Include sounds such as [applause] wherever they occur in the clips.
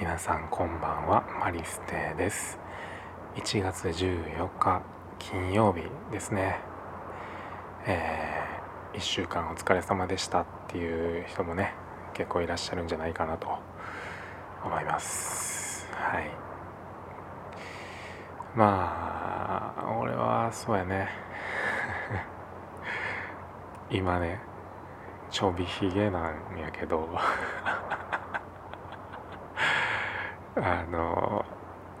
皆さんこんばんはマリステです。1月14日金曜日ですね。えー、1週間お疲れ様でしたっていう人もね結構いらっしゃるんじゃないかなと思います。はい。まあ俺はそうやね。[laughs] 今ねちょびひげなんやけど。[laughs] あの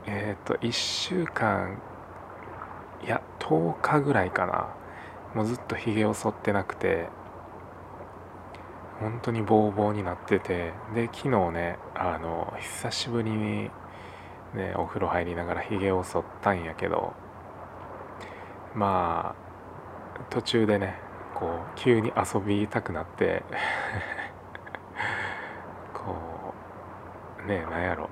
えっ、ー、と1週間いや10日ぐらいかな。もうずっとひげを剃ってなくて本当にボーボーになっててで昨日ねあの久しぶりにねお風呂入りながらひげを剃ったんやけどまあ途中でねこう急に遊びたくなって [laughs] こうねなんやろ。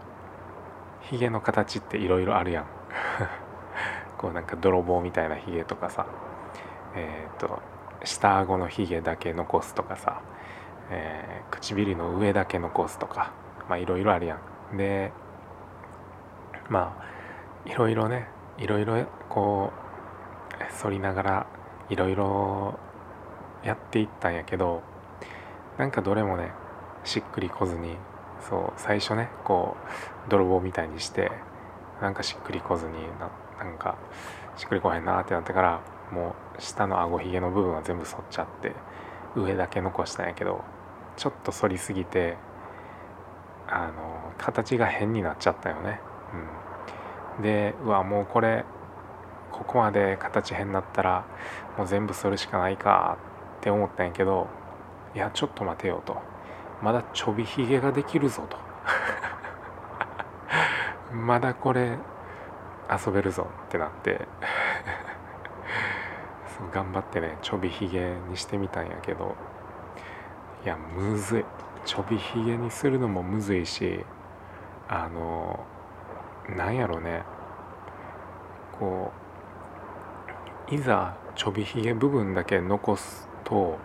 ヒゲの形っていろいろあるやん。[laughs] こうなんか泥棒みたいなヒゲとかさ。えっ、ー、と下顎のヒゲだけ残すとかさ、えー、唇の上だけ残すとか。まあいろいろあるやん。でまあいろいろねいろいろこう反りながらいろいろやっていったんやけどなんかどれもねしっくりこずにそう最初ねこう泥棒みたいにしてなんかしっくりこずにななんかしっくりこへんなってなってからもう下の顎ひげの部分は全部剃っちゃって上だけ残したんやけどちょっと反りすぎてあの形が変になっちゃったよね。うん、でうわもうこれここまで形変になったらもう全部剃るしかないかって思ったんやけどいやちょっと待てよと。まだちょびひげができるぞと。[laughs] まだこれ遊べるぞってなって。[laughs] 頑張ってねちょびひげにしてみたんやけど。いやむずい。ちょびひげにするのもむずいしあのなんやろうね。こういざちょびひげ部分だけ残すと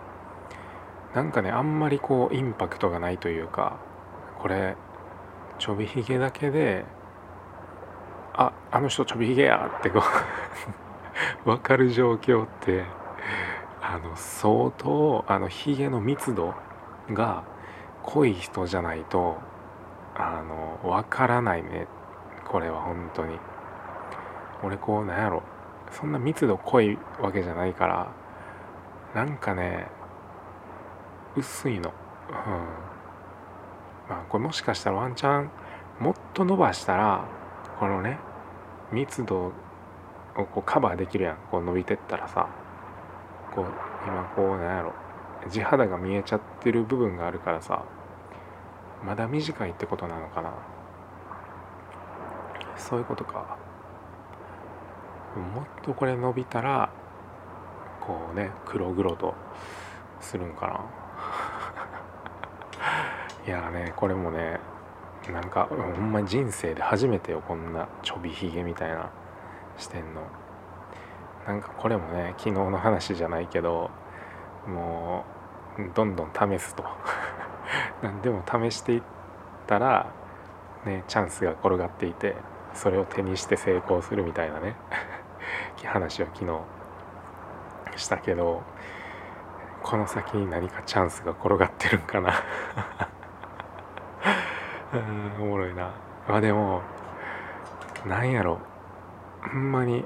なんかねあんまりこうインパクトがないというかこれちょびひげだけでああの人ちょびひげやってこう [laughs] 分かる状況ってあの相当あのひげの密度が濃い人じゃないとあの分からないね。これは本当に。俺こうなんやろ。そんな密度濃いわけじゃないからなんかね薄いの、うん、まあこれもしかしたらワンチャンもっと伸ばしたらこのね密度をこうカバーできるやん。こう伸びてったらさ。こう今こうなんやろ。地肌が見えちゃってる部分があるからさ。まだ短いってことなのかな。そういうことか。もっとこれ伸びたらこうね黒々とするんかな。いやねこれもねなんかほんま人生で初めてよこんなちょびひげみたいなしてんの。なんかこれもね昨日の話じゃないけどもうどんどん試すと。[laughs] 何でも試していったらねチャンスが転がっていてそれを手にして成功するみたいなね話を昨日したけどこの先に何かチャンスが転がってるんかな。[laughs] おもろいな。まあでもなんやろ。ほんまに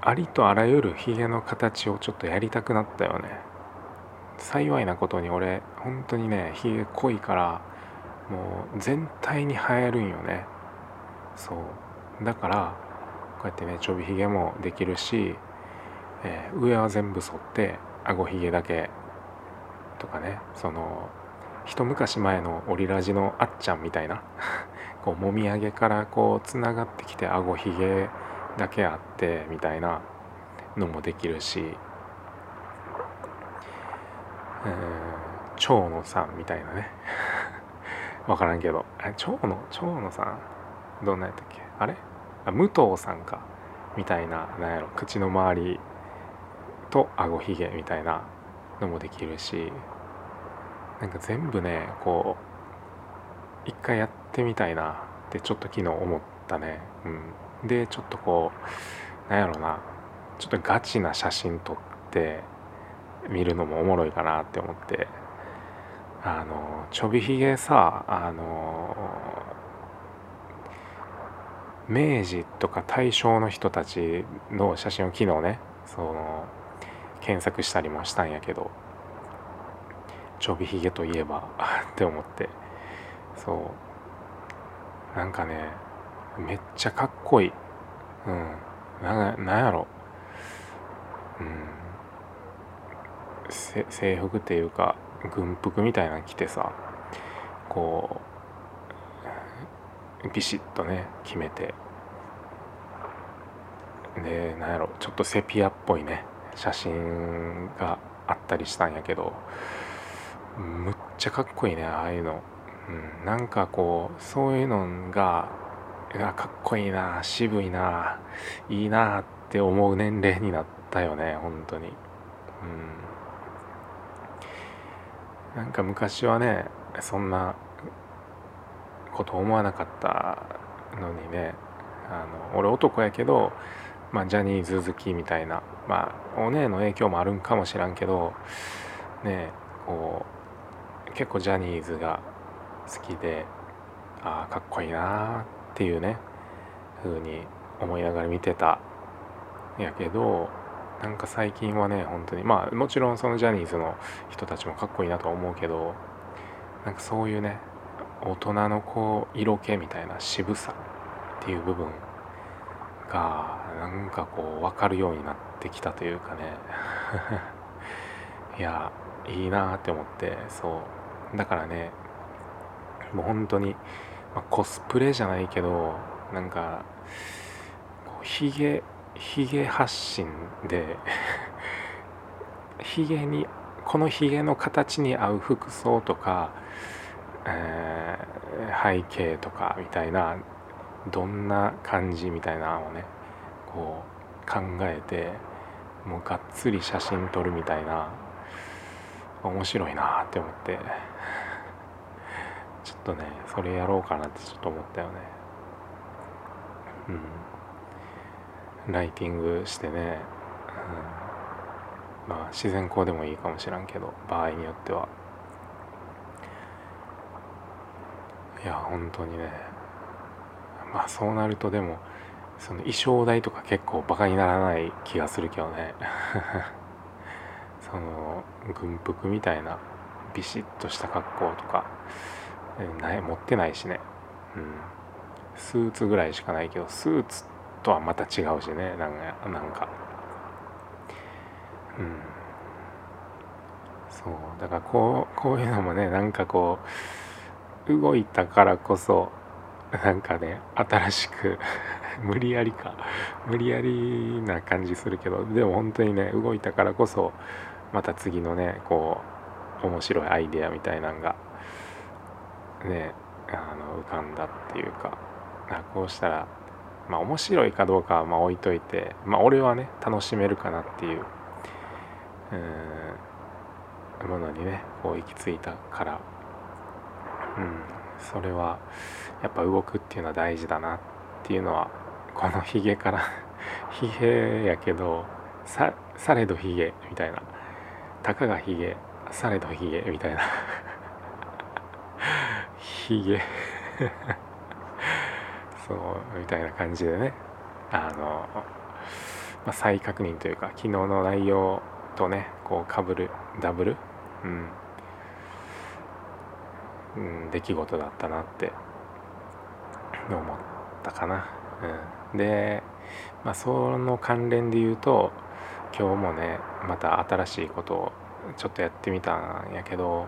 ありとあらゆるヒゲの形をちょっとやりたくなったよね。幸いなことに俺本当にねヒゲ濃いからもう全体に生えるんよね。そう。だからこうやってねちょびひげもできるし、えー、上は全部剃ってあごひげだけとかねその一昔前のオリラジのあっちゃんみたいな [laughs] こうもみあげからこうつながってきてあごひげだけあってみたいなのもできるし、蝶野さんみたいなね。[laughs] 分からんけど。蝶野？蝶野さん？どんなやったっけ？あれ？あ武藤さんか。みたいななんやろ。口の周りとあごひげみたいなのもできるし。なんか全部ねこう一回やってみたいなってちょっと昨日思ったね。うん。でちょっとこうなんやろな。ちょっとガチな写真撮って見るのもおもろいかなって思って。あのちょびひげさあの明治とか大正の人たちの写真を昨日ねその検索したりもしたんやけど。ちょびひげといえば [laughs] って思って。そう。なんかねめっちゃかっこいい。うん。ななんやろ。うん。制服っていうか軍服みたいなの着てさこうビシッとね決めて。でなんやろ。ちょっとセピアっぽいね写真があったりしたんやけどむっちゃかっこいいねああいうの、うん、なんかこうそういうのがかっこいいな渋いないいなって思う年齢になったよね本当に。うん。なんか昔はねそんなこと思わなかったのにねあの俺男やけどまあ、ジャニーズ好きみたいなまあお姉の影響もあるんかもしらんけどねこう結構ジャニーズが好きでああかっこいいなっていうね風に思いながら見てた。やけどなんか最近はね本当にまあもちろんそのジャニーズの人たちもかっこいいなとは思うけどなんかそういうね大人のこう色気みたいな渋さっていう部分がなんかこう分かるようになってきたというかね。[laughs] いやいいなって思ってそう。だからねもう本当に、まあ、コスプレじゃないけどなんかこうヒゲヒゲ発信でヒゲにこのヒゲの形に合う服装とか、えー、背景とかみたいなどんな感じみたいなのをねこう考えてもうがっつり写真撮るみたいな面白いなって思って。ちょっとねそれやろうかなってちょっと思ったよね。うん。ライティングしてね、うん、まあ自然光でもいいかもしらんけど場合によっては。いや本当にね。まあそうなるとでもその衣装代とか結構バカにならない気がするけどね。[laughs] その軍服みたいなビシッとした格好とか。ない持ってないしね、うん、スーツぐらいしかないけどスーツとはまた違うしね。なんかなんか。うん。そう。だからこうこういうのもねなんかこう動いたからこそなんかね新しく [laughs] 無理やりか。無理やりな感じするけどでも本当にね動いたからこそまた次のねこう面白いアイデアみたいなんがねあの浮かんだっていうかこうしたらまあ面白いかどうかはまあ置いといてまあ俺はね楽しめるかなっていううんものにねこう行き着いたからうんそれはやっぱ動くっていうのは大事だなっていうのはこのヒゲから [laughs] ヒゲやけどさされどヒゲみたいなたかがヒゲされどヒゲみたいなヒゲ [laughs] そうみたいな感じでね。あの、まあ、再確認というか昨日の内容とねこうかぶるダブルうん。うん、出来事だったなって思ったかな。うん、で、まあ、その関連で言うと今日もねまた新しいことをちょっとやってみたんやけど、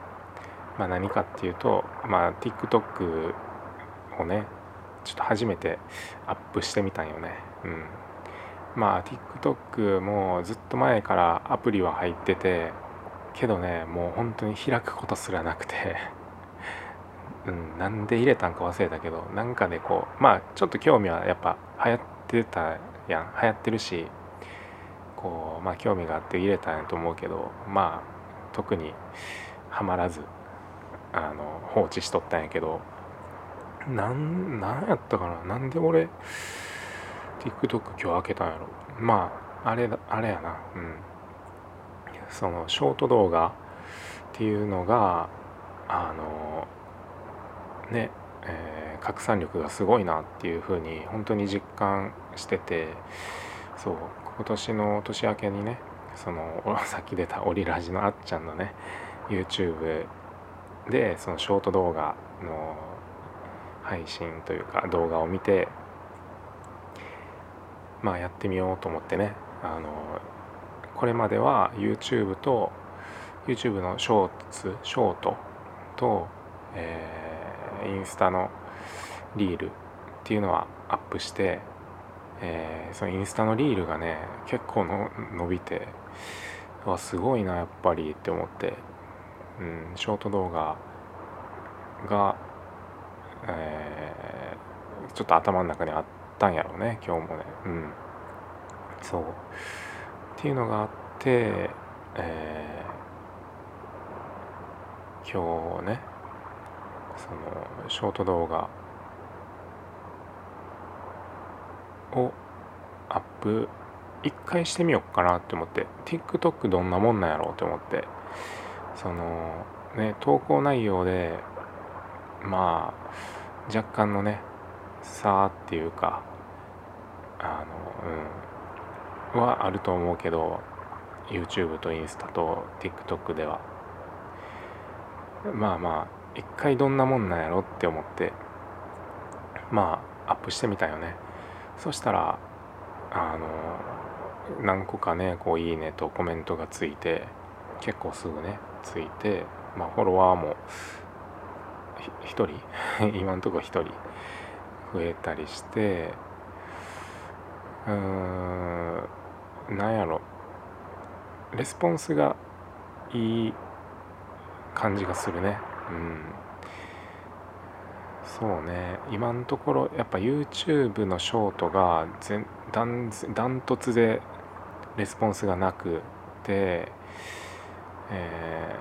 まあ、何かっていうと、まあ、TikTok をねちょっと初めてアップしてみたんよね。うん、まあ TikTok もずっと前からアプリは入っててけどねもう本当に開くことすらなくて。うん、なんで入れたんか忘れたけどなんかねこうまあちょっと興味はやっぱ流行ってたやん。流行ってるしこうまあ興味があって入れたんやと思うけどまあ特にはまらず。あの放置しとったんやけどなんなんやったかな？なんで俺 TikTok 今日開けたんやろ？まああれあれやな。うん。そのショート動画っていうのがあのね、えー、拡散力がすごいなっていうふうに本当に実感しててそう今年の年明けにねその [laughs] さっき出たオリラジのあっちゃんのね YouTube でそのショート動画の配信というか動画を見てまあやってみようと思ってね。あのこれまでは YouTube と YouTube のショーツショートと、えー、インスタのリールっていうのはアップして、えー、そのインスタのリールがね結構の伸びてわすごいなやっぱりって思って、うん、ショート動画が、えー、ちょっと頭の中にあったんやろうね今日もね。うん。そう。っていうのがあって、えー、今日ねそのショート動画をアップ一回してみようかなって思って。TikTok どんなもんなんやろうって思って。そのね投稿内容でまあ若干のね差っていうかあのうんはあると思うけど YouTube とインスタと TikTok では。まあまあ一回どんなもんなんやろって思ってまあアップしてみたよね。そしたらあの何個かねこういいねとコメントがついて結構すぐねついてまあフォロワーも1人？[laughs] 今んとこ1人。増えたりしてうーんなんやろ。レスポンスがいい感じがするね。うん。そうね。今のところやっぱ YouTube のショートがダントツでレスポンスがなくて、え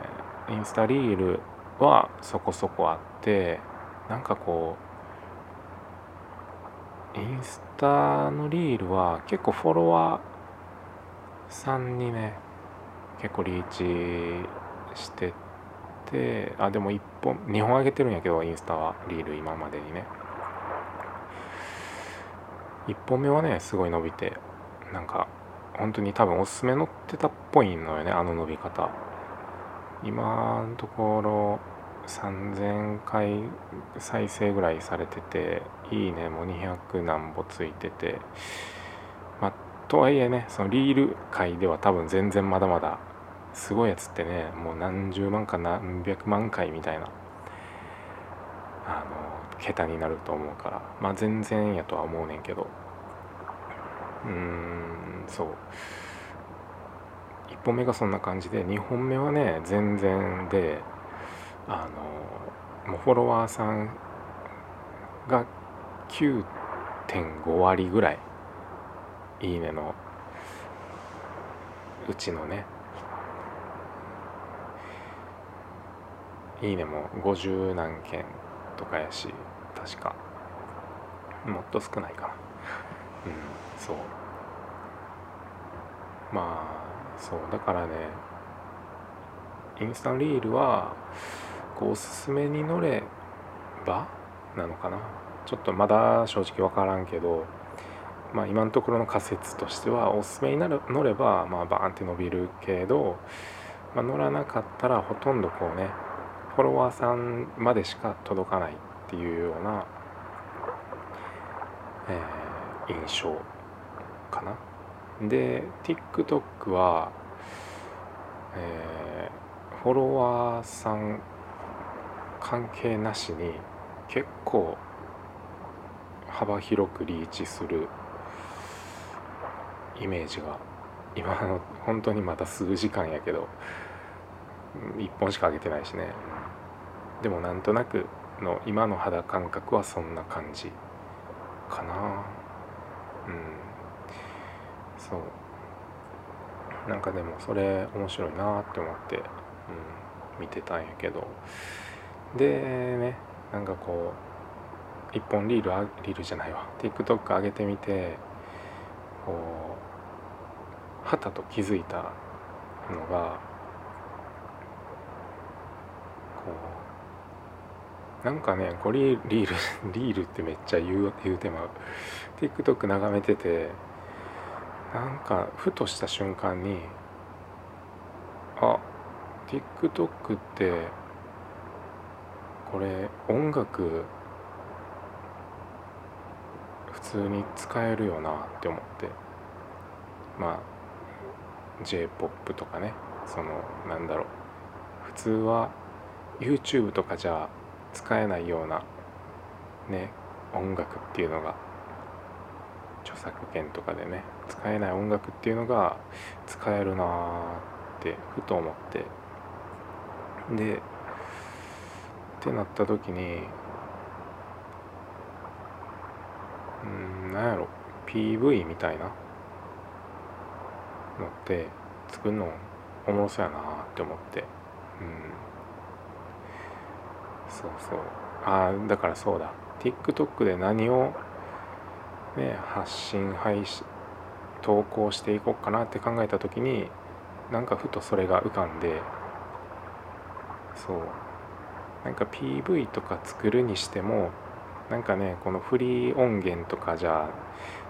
ー、インスタリールはそこそこあってなんかこうインスタのリールは結構フォロワーさんにね結構リーチしててあでも1本2本上げてるんやけどインスタはリール今までにね。1本目はねすごい伸びてなんか本当に多分おすすめ乗ってたっぽいのよねあの伸び方。今のところ3000回再生ぐらいされてていいね。もう200何歩ついてて。まあとはいえねそのリール界では多分全然まだまだすごいやつってねもう何十万か何百万回みたいなあの桁になると思うからまあ全然やとは思うねんけど。うーんそう。本目がそんな感じで2本目はね全然であのもうフォロワーさんが9.5割ぐらいいいねのうちのね。いいねも50何件とかやし確か。もっと少ないかな。うんそう。まあそうだからねインスタンリールはこうおすすめに乗ればなのかなちょっとまだ正直分からんけどまあ今のところの仮説としてはおすすめになる乗ればまあバーンって伸びるけど、まあ、乗らなかったらほとんどこうねフォロワーさんまでしか届かないっていうような、えー、印象かな。で TikTok は、えー、フォロワーさん関係なしに結構幅広くリーチするイメージが今の本当にまだ数時間やけど1本しか上げてないしね。でもなんとなくの今の肌感覚はそんな感じかな。うん。そう。なんかでもそれ面白いなって思って、うん、見てたんやけど。でねなんかこう一本リールあリールじゃないわ。TikTok 上げてみてこうはたと気づいたのがこうなんかねこれリールリールってめっちゃ言う言うてまう。TikTok 眺めててなんかふとした瞬間にあ TikTok ってこれ音楽普通に使えるよなって思って。まあ j p o p とかね。そのなんだろう。普通は YouTube とかじゃ使えないようなね音楽っていうのが著作権とかでね使えない音楽っていうのが使えるなってふと思って。でってなった時にうんなんやろ PV みたいなのって作るのおもろそうやなって思って。うん。そうそう。ああだからそうだ。TikTok で何をね発信配信投稿していこうかなって考えた時になんかふとそれが浮かんでそう。なんか PV とか作るにしてもなんかねこのフリー音源とかじゃ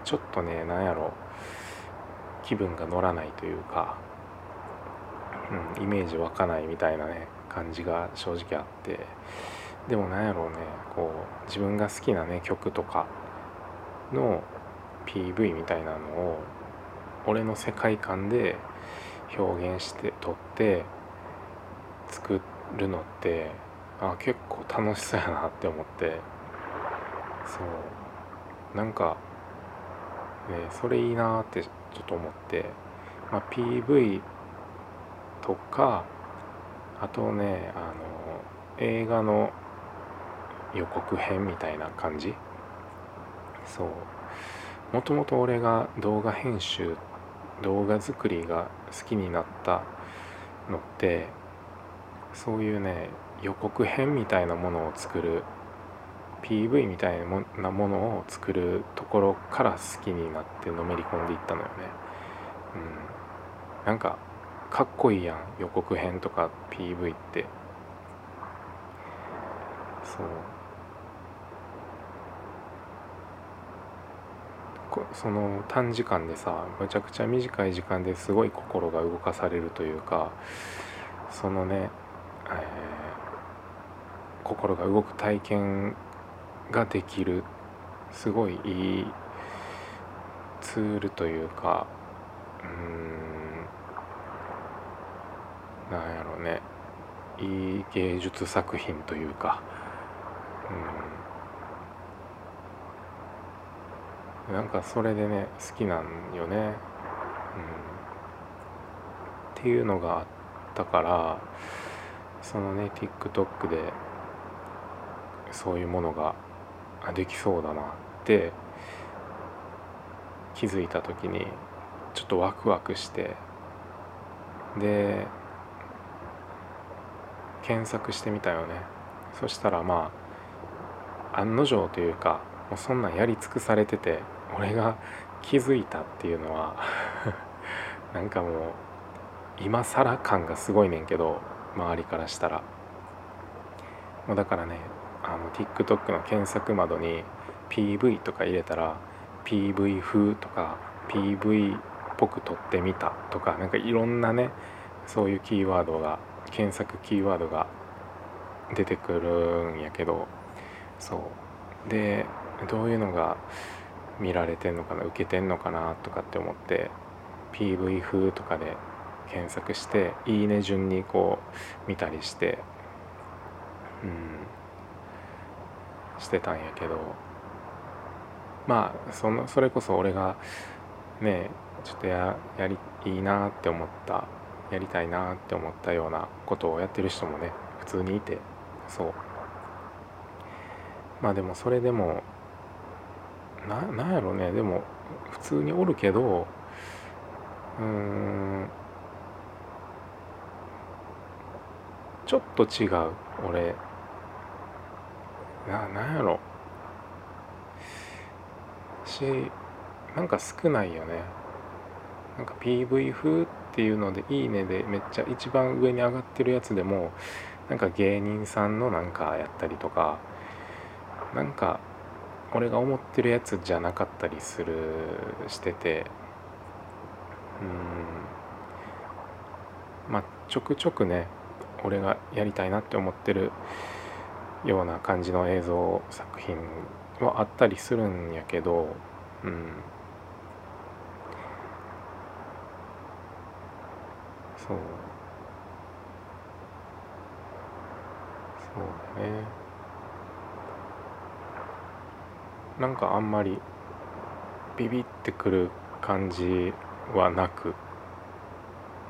ちょっとねなんやろ気分が乗らないというか、うん、イメージ湧かないみたいなね感じが正直あってでもなんやろうねこう自分が好きなね曲とかの PV みたいなのを俺の世界観で表現して撮って作るのってあ結構楽しそうやなって思って。そう。なんか、ね、それいいなってちょっと思って、まあ、PV とかあとねあの映画の予告編みたいな感じそう。もともと俺が動画編集動画作りが好きになったのってそういうね予告編みたいなものを作る PV みたいなものを作るところから好きになってのめり込んでいったのよね。うん、なんかかっこいいやん予告編とか PV って。そう。その短時間でさむちゃくちゃ短い時間ですごい心が動かされるというかそのね、えー、心が動く体験ができるすごいいいツールというかうんなんやろうねいい芸術作品というかうん。なんかそれでね好きなんよね、うん、っていうのがあったからそのね TikTok でそういうものができそうだなって気づいた時にちょっとワクワクしてで検索してみたよね。そしたらまあ案の定というかもうそんなんやり尽くされてて俺が気づいたっていうのは [laughs] なんかもう今更感がすごいねんけど周りからしたら。もうだからねあの TikTok の検索窓に PV とか入れたら PV 風とか PV っぽく撮ってみたとかなんかいろんなねそういうキーワードが検索キーワードが出てくるんやけどそう。でどういうのが見られてんのかな受けてんのかなとかって思って PV 風とかで検索して「いいね」順にこう見たりしてうんしてたんやけど。まあそのそれこそ俺がねちょっとややりいいなって思ったやりたいなって思ったようなことをやってる人もね普通にいてそう。まあでもそれでもななんやろね。でも普通におるけどうんちょっと違う俺。ななんやろ。私なんか少ないよね。なんか PV 風っていうので「いいね」でめっちゃ一番上に上がってるやつでもなんか芸人さんのなんかやったりとかなんか俺が思ってるやつじゃなかったりするしてて。うん。まあちょくちょくね俺がやりたいなって思ってるような感じの映像作品はあったりするんやけどうん。そう。そうだね。なんかあんまりビビってくる感じはなく。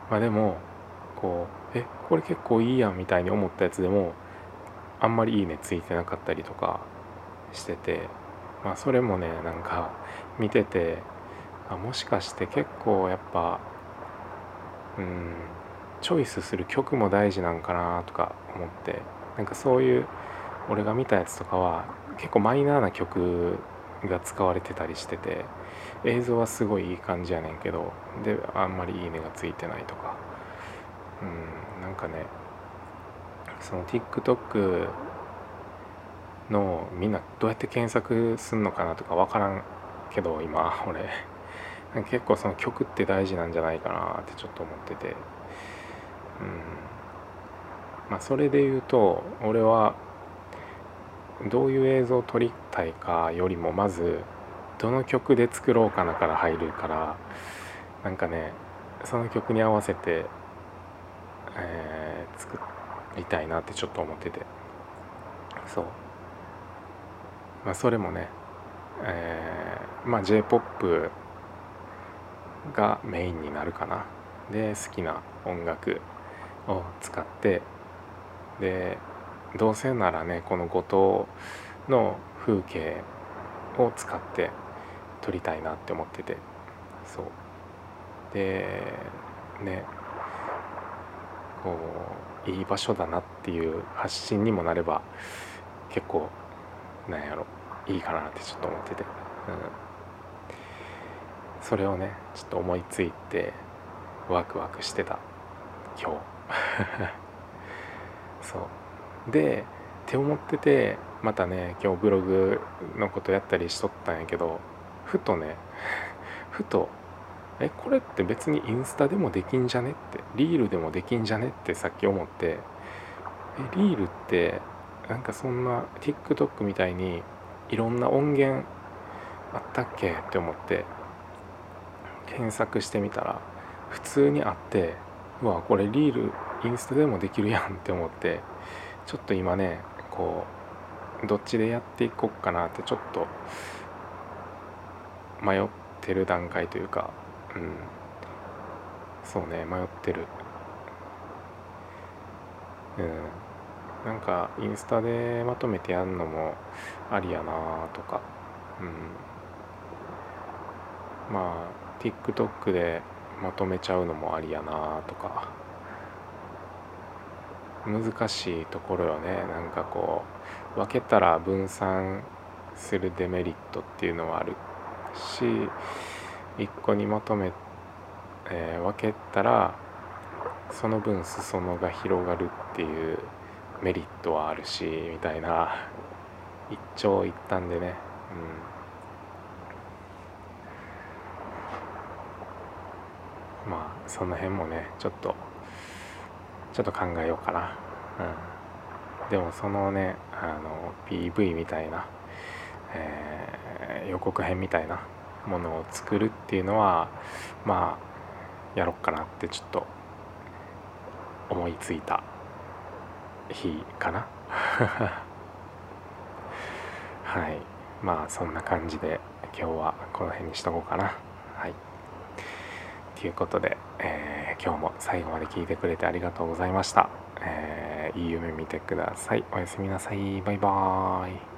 まあでもこうえこれ結構いいやんみたいに思ったやつでもあんまりいいねついてなかったりとかしてて。まあそれもねなんか見ててあもしかして結構やっぱうんチョイスする曲も大事なんかなとか思って。なんかそういう俺が見たやつとかは結構マイナーな曲が使われてたりしてて映像はすごいいい感じやねんけどであんまりいいねがついてないとか。うんなんかねその TikTok のみんなどうやって検索すんのかなとか分からんけど今 [laughs] 俺。結構その曲って大事なんじゃないかなってちょっと思ってて。うん。まあそれで言うと俺はどういう映像を撮りたいかよりもまずどの曲で作ろうかなから入るからなんかねその曲に合わせて、えー、作りたいなってちょっと思ってて。そう。まあそれもね、えー、まあ j p o p がメインになるかな。で好きな音楽を使ってでどうせならねこの五島の風景を使って撮りたいなって思ってて。そう。でね。こういい場所だなっていう発信にもなれば結構なんやろいいかなってちょっと思ってて、うん、それをねちょっと思いついてワクワクしてた今日。[laughs] そう。でって思っててまたね今日ブログのことやったりしとったんやけどふとね [laughs] ふとえこれって別にインスタでもできんじゃねってリールでもできんじゃねってさっき思ってえリールってなんかそんな TikTok みたいにいろんな音源あったっけ？って思って検索してみたら普通にあってうわこれリールインスタでもできるやんって思ってちょっと今ねこうどっちでやっていこうかなってちょっと迷ってる段階というかうん。そうね迷ってる。うん。なんかインスタでまとめてやるのもありやなとかうん。まあ TikTok でまとめちゃうのもありやなとか。難しいところよね。なんかこう分けたら分散するデメリットっていうのはあるし一個にまとめ、えー、分けたらその分裾野が広がるっていうメリットはあるしみたいな。一長一短でね、うん、まあその辺もねちょっとちょっと考えようかな、うん、でもそのねあの PV みたいな、えー、予告編みたいなものを作るっていうのはまあやろっかなってちょっと思いついた日かな。[laughs] はい。まあそんな感じで今日はこの辺にしとこうかな。ということで、えー、今日も最後まで聞いてくれてありがとうございました、えー、いい夢見てください。おやすみなさい。バイバーイ。